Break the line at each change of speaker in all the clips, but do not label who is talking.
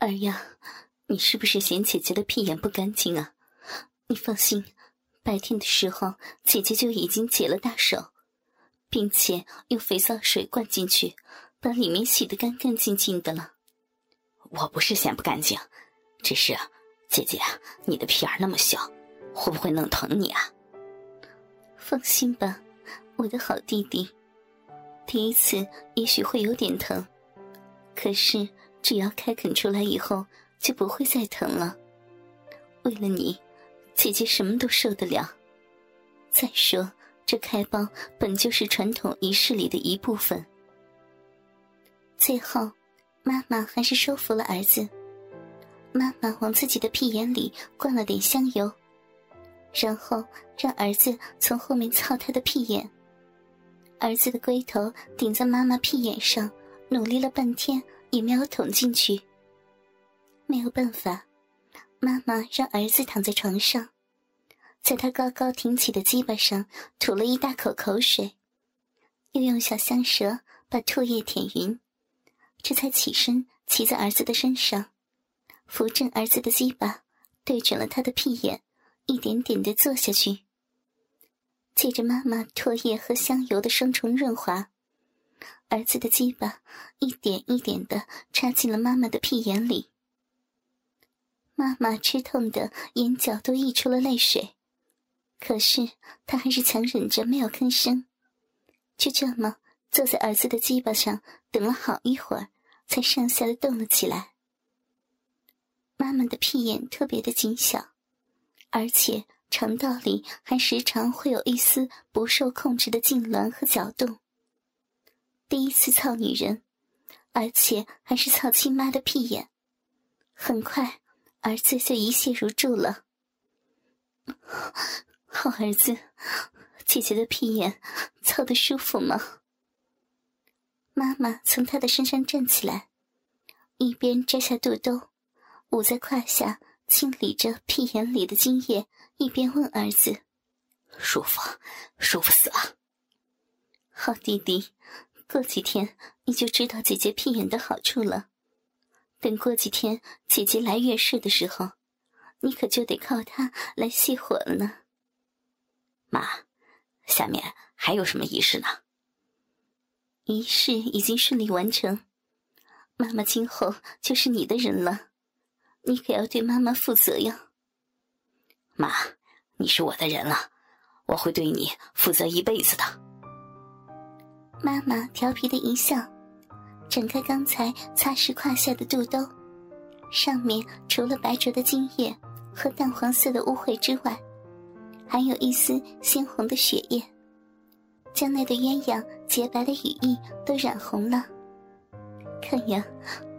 儿呀，你是不是嫌姐姐的屁眼不干净啊？你放心，白天的时候姐姐就已经解了大手，并且用肥皂水灌进去，把里面洗得干干净净的了。
我不是嫌不干净，只是姐姐，你的屁眼那么小，会不会弄疼你啊？
放心吧，我的好弟弟，第一次也许会有点疼，可是。只要开垦出来以后，就不会再疼了。为了你，姐姐什么都受得了。再说，这开包本就是传统仪式里的一部分。最后，妈妈还是说服了儿子。妈妈往自己的屁眼里灌了点香油，然后让儿子从后面操他的屁眼。儿子的龟头顶在妈妈屁眼上，努力了半天。也没有捅进去。没有办法，妈妈让儿子躺在床上，在他高高挺起的鸡巴上吐了一大口口水，又用小香舌把唾液舔匀，这才起身骑在儿子的身上，扶正儿子的鸡巴，对准了他的屁眼，一点点的坐下去。借着妈妈唾液和香油的双重润滑。儿子的鸡巴一点一点的插进了妈妈的屁眼里，妈妈吃痛的眼角都溢出了泪水，可是她还是强忍着没有吭声，就这么坐在儿子的鸡巴上等了好一会儿，才上下的动了起来。妈妈的屁眼特别的紧小，而且肠道里还时常会有一丝不受控制的痉挛和搅动。第一次操女人，而且还是操亲妈的屁眼，很快儿子就一泻如注了。好儿子，姐姐的屁眼操的舒服吗？妈妈从他的身上站起来，一边摘下肚兜，捂在胯下清理着屁眼里的精液，一边问儿子：“
舒服，舒服死了。”
好弟弟。过几天你就知道姐姐屁眼的好处了。等过几天姐姐来月事的时候，你可就得靠她来熄火了呢。
妈，下面还有什么仪式呢？
仪式已经顺利完成，妈妈今后就是你的人了，你可要对妈妈负责呀。
妈，你是我的人了，我会对你负责一辈子的。
妈妈调皮的一笑，展开刚才擦拭胯下的肚兜，上面除了白浊的精液和淡黄色的污秽之外，还有一丝鲜红的血液，将那对鸳鸯洁白的羽翼都染红了。看呀，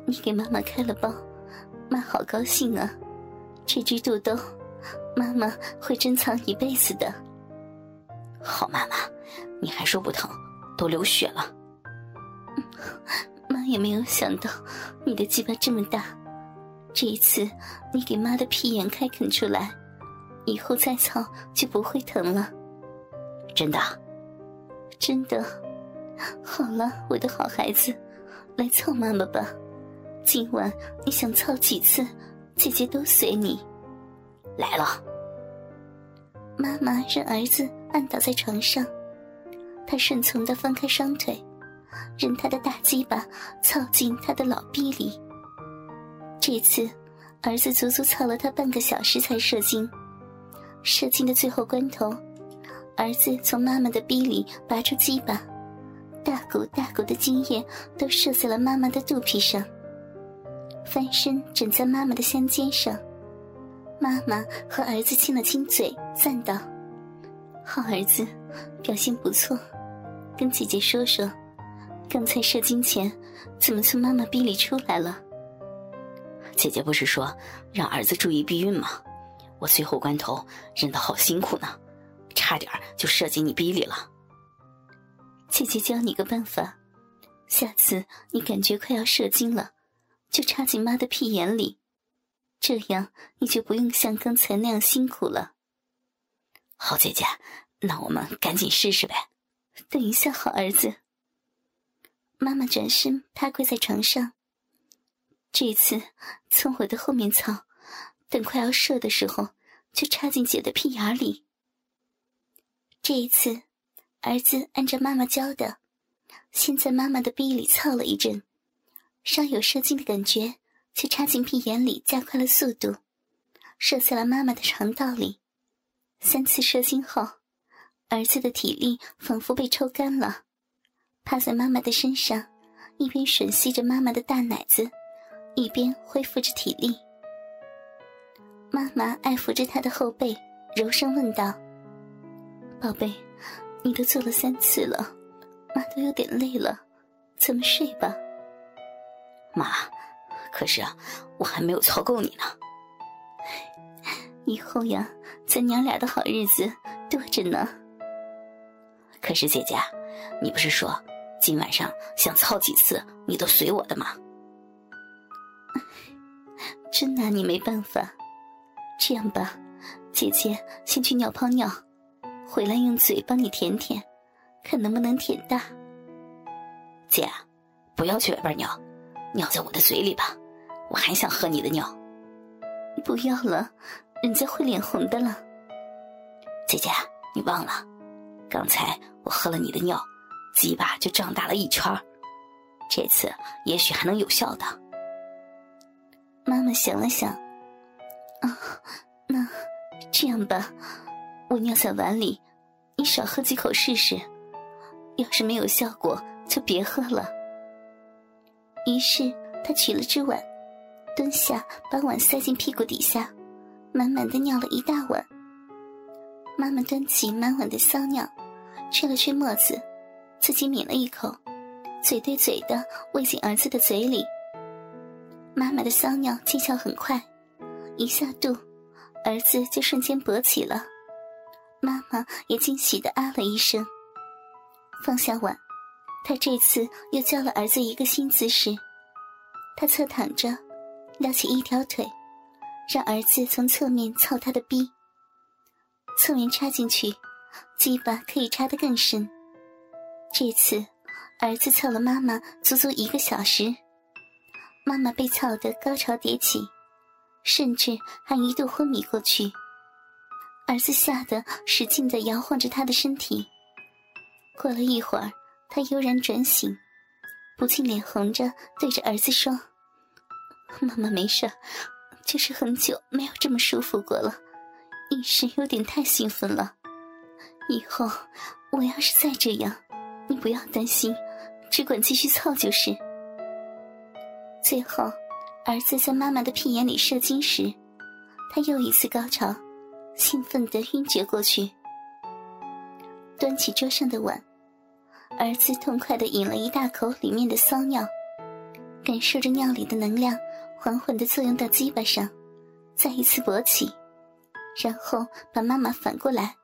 你给妈妈开了包，妈好高兴啊！这只肚兜，妈妈会珍藏一辈子的。
好妈妈，你还说不疼？都流血了，
妈也没有想到你的鸡巴这么大。这一次你给妈的屁眼开垦出来，以后再操就不会疼了。
真的，
真的。好了，我的好孩子，来操妈妈吧。今晚你想操几次，姐姐都随你。
来了。
妈妈让儿子按倒在床上。他顺从的翻开双腿，任他的大鸡巴操进他的老逼里。这次，儿子足足操了他半个小时才射精。射精的最后关头，儿子从妈妈的逼里拔出鸡巴，大股大股的精液都射在了妈妈的肚皮上，翻身枕在妈妈的香肩上。妈妈和儿子亲了亲嘴，赞道：“好儿子，表现不错。”跟姐姐说说，刚才射精前怎么从妈妈逼里出来了？
姐姐不是说让儿子注意避孕吗？我最后关头忍得好辛苦呢，差点就射进你逼里了。
姐姐教你个办法，下次你感觉快要射精了，就插进妈的屁眼里，这样你就不用像刚才那样辛苦了。
好，姐姐，那我们赶紧试试呗。
等一下，好儿子。妈妈转身趴跪在床上，这一次从我的后面操，等快要射的时候，就插进姐的屁眼里。这一次，儿子按照妈妈教的，先在妈妈的逼里操了一阵，稍有射精的感觉，就插进屁眼里，加快了速度，射在了妈妈的肠道里。三次射精后，儿子的体力仿佛被抽干了，趴在妈妈的身上，一边吮吸着妈妈的大奶子。一边恢复着体力，妈妈爱抚着他的后背，柔声问道：“宝贝，你都做了三次了，妈都有点累了，咱们睡吧。”
妈，可是啊，我还没有操够你呢。
以后呀，咱娘俩的好日子多着呢。
可是姐姐，你不是说今晚上想操几次你都随我的吗？
真拿你没办法，这样吧，姐姐先去尿泡尿，回来用嘴帮你舔舔，看能不能舔大。
姐，不要去外边尿，尿在我的嘴里吧，我还想喝你的尿。
不要了，人家会脸红的了。
姐姐，你忘了，刚才我喝了你的尿，鸡巴就胀大了一圈这次也许还能有效的。
妈妈想了想，啊，那这样吧，我尿在碗里，你少喝几口试试。要是没有效果，就别喝了。于是他取了只碗，蹲下把碗塞进屁股底下，满满的尿了一大碗。妈妈端起满碗的骚尿，吹了吹沫子，自己抿了一口，嘴对嘴的喂进儿子的嘴里。妈妈的骚尿见效很快，一下肚，儿子就瞬间勃起了。妈妈也惊喜的啊了一声，放下碗，她这次又教了儿子一个新姿势。她侧躺着，撩起一条腿，让儿子从侧面操她的逼。侧面插进去，鸡巴可以插得更深。这次，儿子操了妈妈足足一个小时。妈妈被操得高潮迭起，甚至还一度昏迷过去。儿子吓得使劲地摇晃着他的身体。过了一会儿，他悠然转醒，不禁脸红着对着儿子说：“妈妈没事，就是很久没有这么舒服过了，一时有点太兴奋了。以后我要是再这样，你不要担心，只管继续操就是。”最后，儿子在妈妈的屁眼里射精时，他又一次高潮，兴奋的晕厥过去。端起桌上的碗，儿子痛快的饮了一大口里面的骚尿，感受着尿里的能量缓缓的作用到鸡巴上，再一次勃起，然后把妈妈反过来，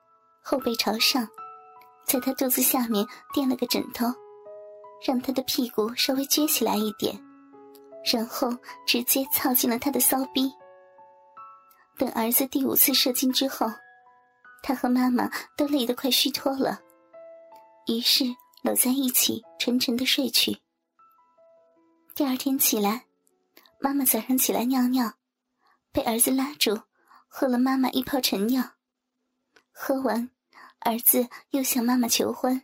后背朝上，在他肚子下面垫了个枕头，让他的屁股稍微撅起来一点。然后直接操进了他的骚逼。等儿子第五次射精之后，他和妈妈都累得快虚脱了，于是搂在一起沉沉的睡去。第二天起来，妈妈早上起来尿尿，被儿子拉住，喝了妈妈一泡晨尿。喝完，儿子又向妈妈求婚。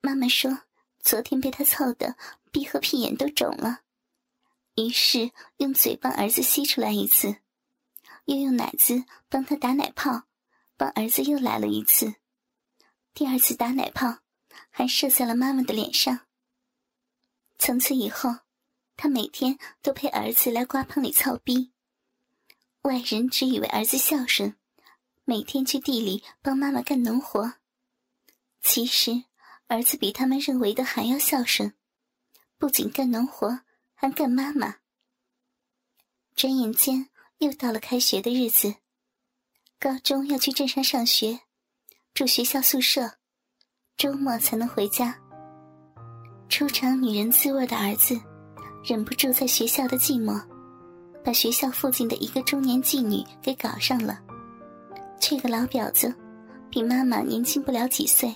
妈妈说，昨天被他操的鼻和屁眼都肿了。于是用嘴帮儿子吸出来一次，又用奶子帮他打奶泡，帮儿子又来了一次。第二次打奶泡，还射在了妈妈的脸上。从此以后，他每天都陪儿子来瓜棚里操逼。外人只以为儿子孝顺，每天去地里帮妈妈干农活。其实，儿子比他们认为的还要孝顺，不仅干农活。还干妈妈。转眼间又到了开学的日子，高中要去镇上上学，住学校宿舍，周末才能回家。初尝女人滋味的儿子，忍不住在学校的寂寞，把学校附近的一个中年妓女给搞上了。这个老婊子，比妈妈年轻不了几岁，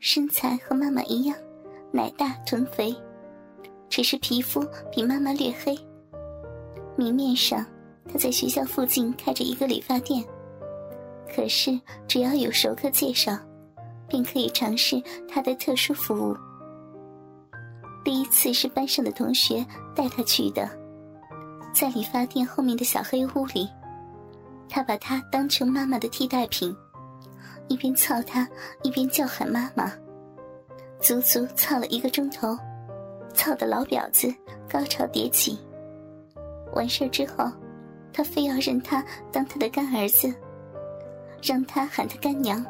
身材和妈妈一样，奶大臀肥。只是皮肤比妈妈略黑，明面上他在学校附近开着一个理发店，可是只要有熟客介绍，便可以尝试他的特殊服务。第一次是班上的同学带他去的，在理发店后面的小黑屋里，他把他当成妈妈的替代品，一边操他，一边叫喊妈妈，足足操了一个钟头，操的老婊子高潮迭起。完事之后，他非要认他当他的干儿子，让他喊他干娘。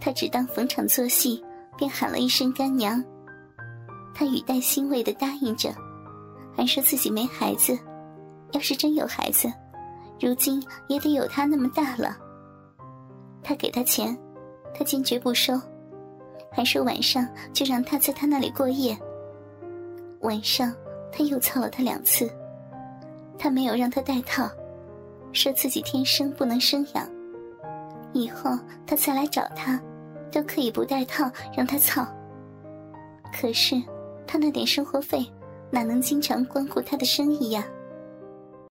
他只当逢场作戏，便喊了一声干娘。他语带欣慰的答应着，还说自己没孩子，要是真有孩子，如今也得有他那么大了。他给他钱，他坚决不收，还说晚上就让他在他那里过夜。晚上他又操了他两次，他没有让他戴套，说自己天生不能生养，以后他再来找他，都可以不戴套让他操。可是。他那点生活费，哪能经常光顾他的生意呀？